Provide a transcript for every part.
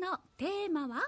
のテーマは？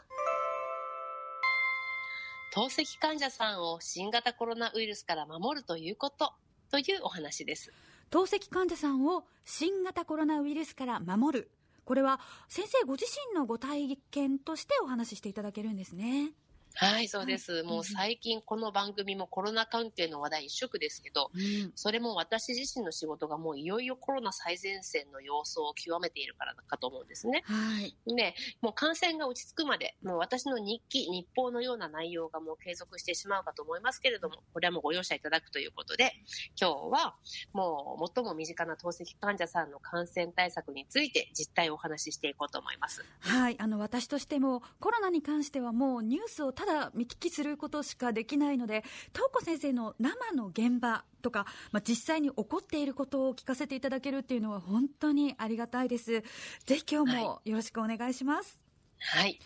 透析患者さんを新型コロナウイルスから守るということ。というお話です。透析患者さんを新型コロナウイルスから守る。これは先生ご自身のご体験としてお話ししていただけるんですねはい、そうです。はい、もう最近この番組もコロナ関係の話題一色ですけど、うん、それも私自身の仕事がもういよいよコロナ最前線の様相を極めているからかと思うんですね。はい。で、もう感染が落ち着くまで、もう私の日記、日報のような内容がもう継続してしまうかと思いますけれども、これはもうご容赦いただくということで、今日はもう最も身近な透析患者さんの感染対策について実態をお話ししていこうと思います。はい、あの私としてもコロナに関してはもうニュースをただ見聞きすることしかできないので東子先生の生の現場とか、まあ、実際に起こっていることを聞かせていただけるっていうのは本当にありがたいですぜひ今日もよろしくお願いします、はい。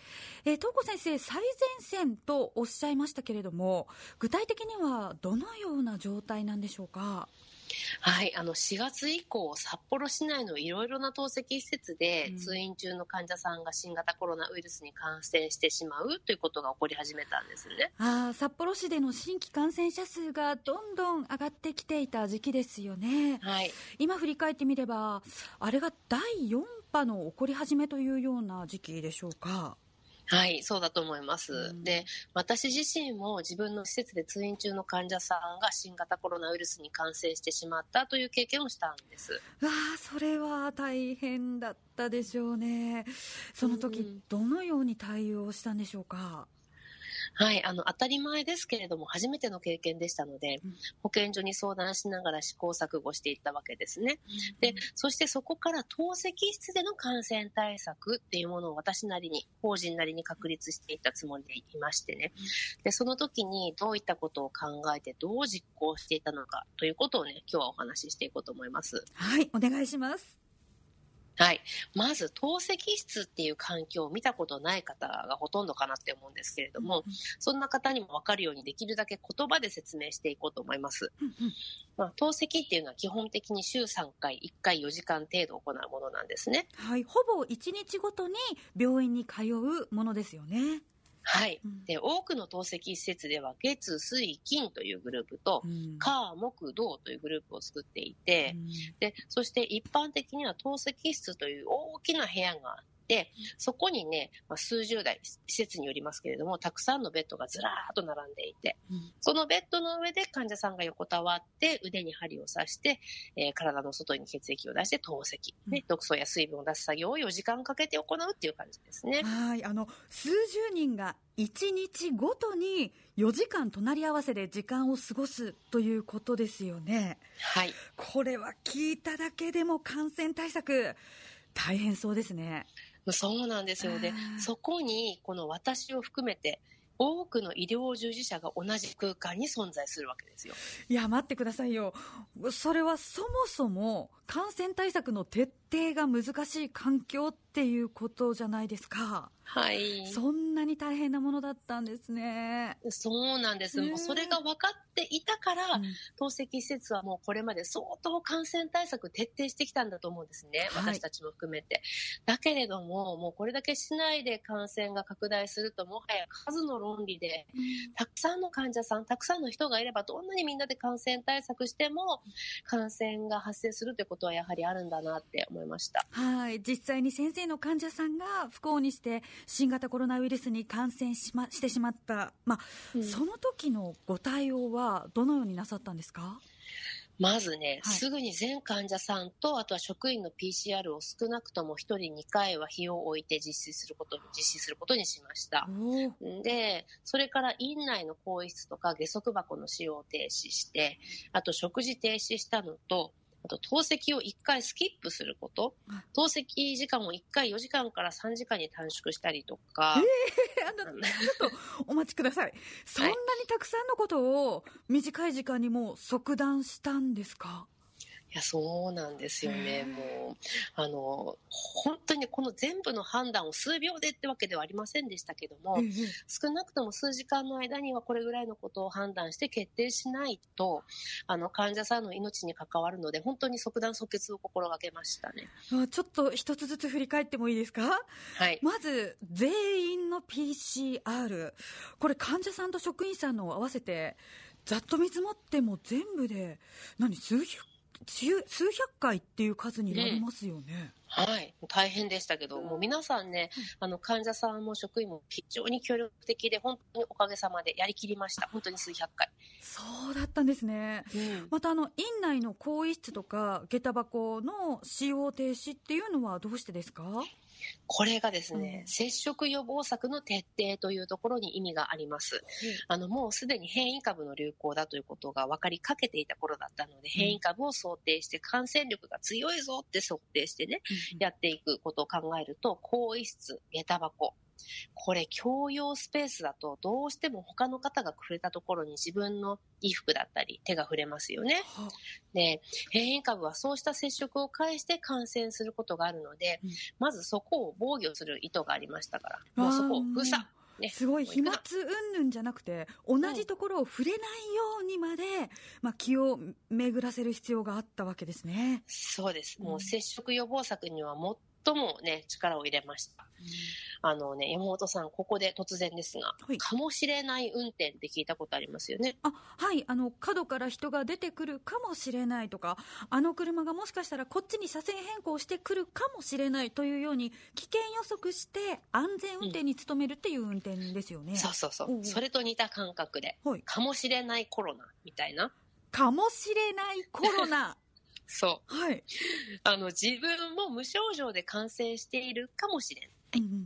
えー、東子先生、最前線とおっしゃいましたけれども、具体的にはどのような状態なんでしょうか？はい、あの4月以降、札幌市内のいろいろな透析施設で、通院中の患者さんが新型コロナウイルスに感染してしまうということが起こり始めたんですねあ札幌市での新規感染者数がどんどん上がってきていた時期ですよね。はい、今振り返ってみれば、あれが第4波の起こり始めというような時期でしょうか？はい、そうだと思います。うん、で、私自身も自分の施設で通院中の患者さんが新型コロナウイルスに感染してしまったという経験をしたんです。わあ、それは大変だったでしょうね。その時、どのように対応したんでしょうか？はい、あの、当たり前ですけれども、初めての経験でしたので、うん、保健所に相談しながら試行錯誤していったわけですね。うん、で、そしてそこから透析室での感染対策っていうものを私なりに、法人なりに確立していったつもりでいましてね。で、その時にどういったことを考えて、どう実行していたのかということをね、今日はお話ししていこうと思います。はい、お願いします。はい。まず、透析室っていう環境を見たことない方がほとんどかなって思うんですけれども、うん、そんな方にもわかるようにできるだけ言葉で説明していこうと思います。うんまあ、透析っていうのは基本的に週3回、1回4時間程度行うものなんですね。はい。ほぼ1日ごとに病院に通うものですよね。はい、で多くの透析施設では月水金というグループと、うん、火木土というグループを作っていて、うん、でそして一般的には透析室という大きな部屋があって、そこにね、まあ、数十台、施設によりますけれども、たくさんのベッドがずらーっと並んでいて、うん、そのベッドの上で患者さんが横たわって、腕に針を刺して、えー、体の外に血液を出して透析、うん、ね、毒素や水分を出す作業を4時間かけて行うっていう感じですね。はい。あの、数十人が1日ごとに4時間隣り合わせで時間を過ごすということですよね。はい。これは聞いただけでも感染対策、大変そうですね。そうなんですよね。そこに、この私を含めて、多くの医療従事者が同じ空間に存在するわけですよ。いや、待ってくださいよ。それはそもそも感染対策の徹底が難しい環境っていうことじゃないですか。はい。そんなに大変なものだったんですね。そうなんです。もうそれが分かっていたから、うん、透析施設はもうこれまで相当感染対策徹底してきたんだと思うんですね。はい、私たちも含めて。だけれども、もうこれだけ市内で感染が拡大すると、もはや数の論理で、うん、たくさんの患者さん、たくさんの人がいれば、どんなにみんなで感染対策しても、感染が発生するということはやはりあるんだなって思いました。はい。実際に先生の患者さんが不幸にして新型コロナウイルスに感染し,、ま、してしまった、まあ、うん、その時のご対応はどのようになさったんですか？まずね、はい、すぐに全患者さんと、あとは職員の PCR を少なくとも1人2回は日を置いて実施することに、実施することにしました。で、それから院内の更衣室とか下足箱の使用を停止して、あと食事停止したのと、あと、透析を1回スキップすること。透析時間を1回4時間から3時間に短縮したりとか。えー、あの、ちょっとお待ちください。そんなにたくさんのことを短い時間にもう即断したんですか、いや、そうなんですよね。もう、あの、本当にこの全部の判断を数秒でってわけではありませんでしたけども、少なくとも数時間の間にはこれぐらいのことを判断して決定しないと、あの、患者さんの命に関わるので、本当に即断即決を心がけましたね。ちょっと一つずつ振り返ってもいいですか？はい。まず、全員の PCR。これ患者さんと職員さんの合わせて、ざっと見積もっても全部で、何、数百数百回っていう数になりますよね。うん、はい、大変でしたけど、もう皆さんね、あの患者さんも職員も非常に協力的で、本当におかげさまでやりきりました、本当に数百回。そうだったんですね。うん、またあの院内の更衣室とか下駄箱の使用停止っていうのはどうしてですか？これがですね、うん、接触予防策の徹底というところに意味があります。うん、あの、もうすでに変異株の流行だということが分かりかけていた頃だったので、変異株を想定して感染力が強いぞって想定してね、うん、やっていくことを考えると、更衣室、下駄箱、これ共用スペースだとどうしても他の方が触れたところに自分の衣服だったり手が触れますよね。で、変異株はそうした接触を介して感染することがあるので、うん、まずそこを防御する意図がありましたから、もうそこを封鎖。ね、すごい飛沫云々じゃなくて同じところを触れないようにまで、まあ、気を巡らせる必要があったわけですね。そうです。もう接触予防策には最もね力を入れました、あのね、山本さん、ここで突然ですが、はい、かもしれない運転って聞いたことありますよね。あ、はい、あの、角から人が出てくるかもしれないとか、あの車がもしかしたらこっちに車線変更してくるかもしれないというように、危険予測して安全運転に努めるっていう運転ですよね。うん、そうそうそう。それと似た感覚で、はい、かもしれないコロナみたいな。かもしれないコロナ。そう。はい。あの、自分も無症状で感染しているかもしれない。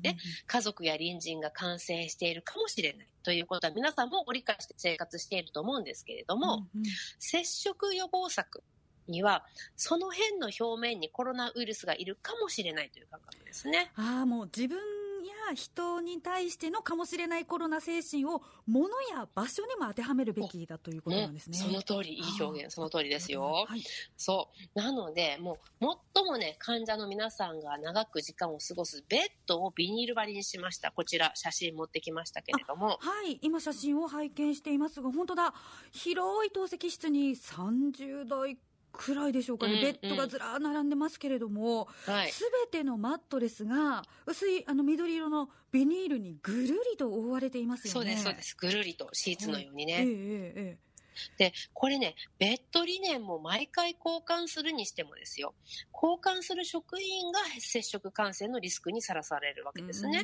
で、家族や隣人が感染しているかもしれないということは皆さんもご理解して生活していると思うんですけれども、うんうん、接触予防策には、その辺の表面にコロナウイルスがいるかもしれないという感覚ですね。ああ、もう自分や人に対してのかもしれないコロナ精神を物や場所にも当てはめるべきだということなんですね。ねその通り、いい表現、その通りですよ。はい、そう。なので、もう、最もね、患者の皆さんが長く時間を過ごすベッドをビニール張りにしました。こちら、写真持ってきましたけれども。はい、今写真を拝見していますが、本当だ、広い透析室に30台くらいでしょうかね、うんうん、ベッドがずらー並んでますけれども、す、べ、てのマットレスが薄いあの緑色のビニールにぐるりと覆われていますよね。そうです、そうです。ぐるりとシーツのようにね。えー、えーで、これね、ベッドリネンも毎回交換するにしてもですよ、交換する職員が接触感染のリスクにさらされるわけですね。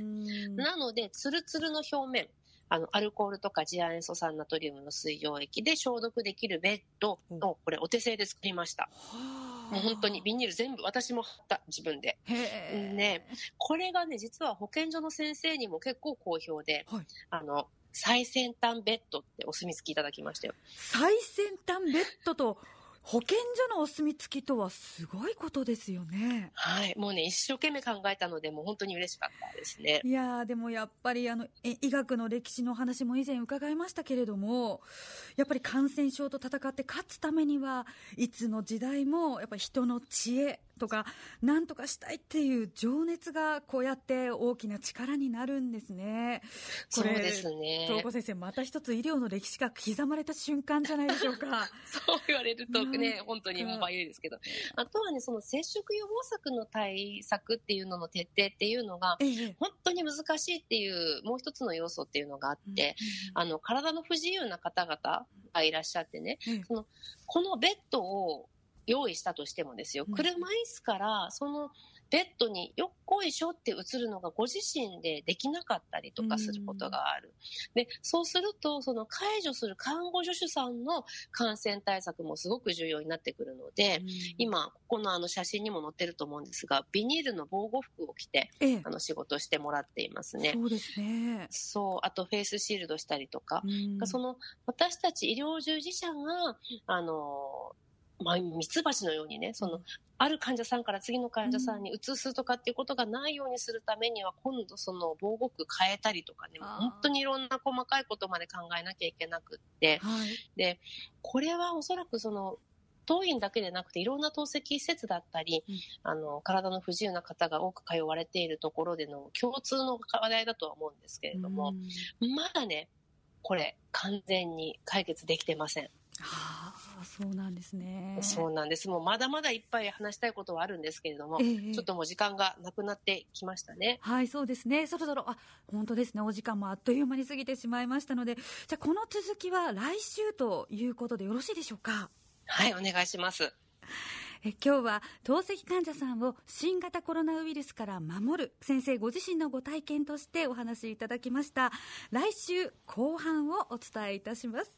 なので、ツルツルの表面、あの、アルコールとか次亜塩素酸ナトリウムの水溶液で消毒できるベッドを、これお手製で作りました。もう本当にビニール全部私も貼った自分で。ね、これがね、実は保健所の先生にも結構好評で、はい、あの、最先端ベッドってお墨付きいただきましたよ。最先端ベッドと保健所のお墨付きとはすごいことですよね。はい。もうね、一生懸命考えたので、もう本当に嬉しかったですね。いやでもやっぱりあの、医学の歴史の話も以前伺いましたけれども、やっぱり感染症と戦って勝つためには、いつの時代もやっぱり人の知恵、とか、なんとかしたいっていう情熱がこうやって大きな力になるんですね。そうですね。東子先生、また一つ医療の歴史が刻まれた瞬間じゃないでしょうか。そう言われるとね、本当にもうバイですけど。あとはね、その接触予防策の対策っていうのの徹底っていうのが、本当に難しいっていうもう一つの要素っていうのがあって、あの、体の不自由な方々がいらっしゃってね、そのこのベッドを用意したとしてもですよ、車椅子からそのベッドによっこいしょって移るのがご自身でできなかったりとかすることがある。で、そうすると、その介助する看護助手さんの感染対策もすごく重要になってくるので、今、ここのあの写真にも載ってると思うんですが、ビニールの防護服を着て、ええ、あの仕事してもらっていますね。そうですね。そう、あとフェイスシールドしたりとか、その私たち医療従事者が、あの、まあ、ミツバチのようにね、その、ある患者さんから次の患者さんに移すとかっていうことがないようにするためには、今度その防護服変えたりとかね、本当にいろんな細かいことまで考えなきゃいけなくって、はい、で、これはおそらくその、当院だけでなくていろんな透析施設だったり、うん、あの体の不自由な方が多く通われているところでの共通の課題だとは思うんですけれども、まだねこれ完全に解決できてません。はあ、そうなんですね。そうなんです。もうまだまだいっぱい話したいことはあるんですけれども、ええ、ちょっともう時間がなくなってきましたね。はい、そうですね。そろそろ、あ、本当ですね。お時間もあっという間に過ぎてしまいましたので、じゃあこの続きは来週ということでよろしいでしょうか？はい、お願いします。え今日は透析患者さんを新型コロナウイルスから守る先生ご自身のご体験としてお話しいただきました来週後半をお伝えいたします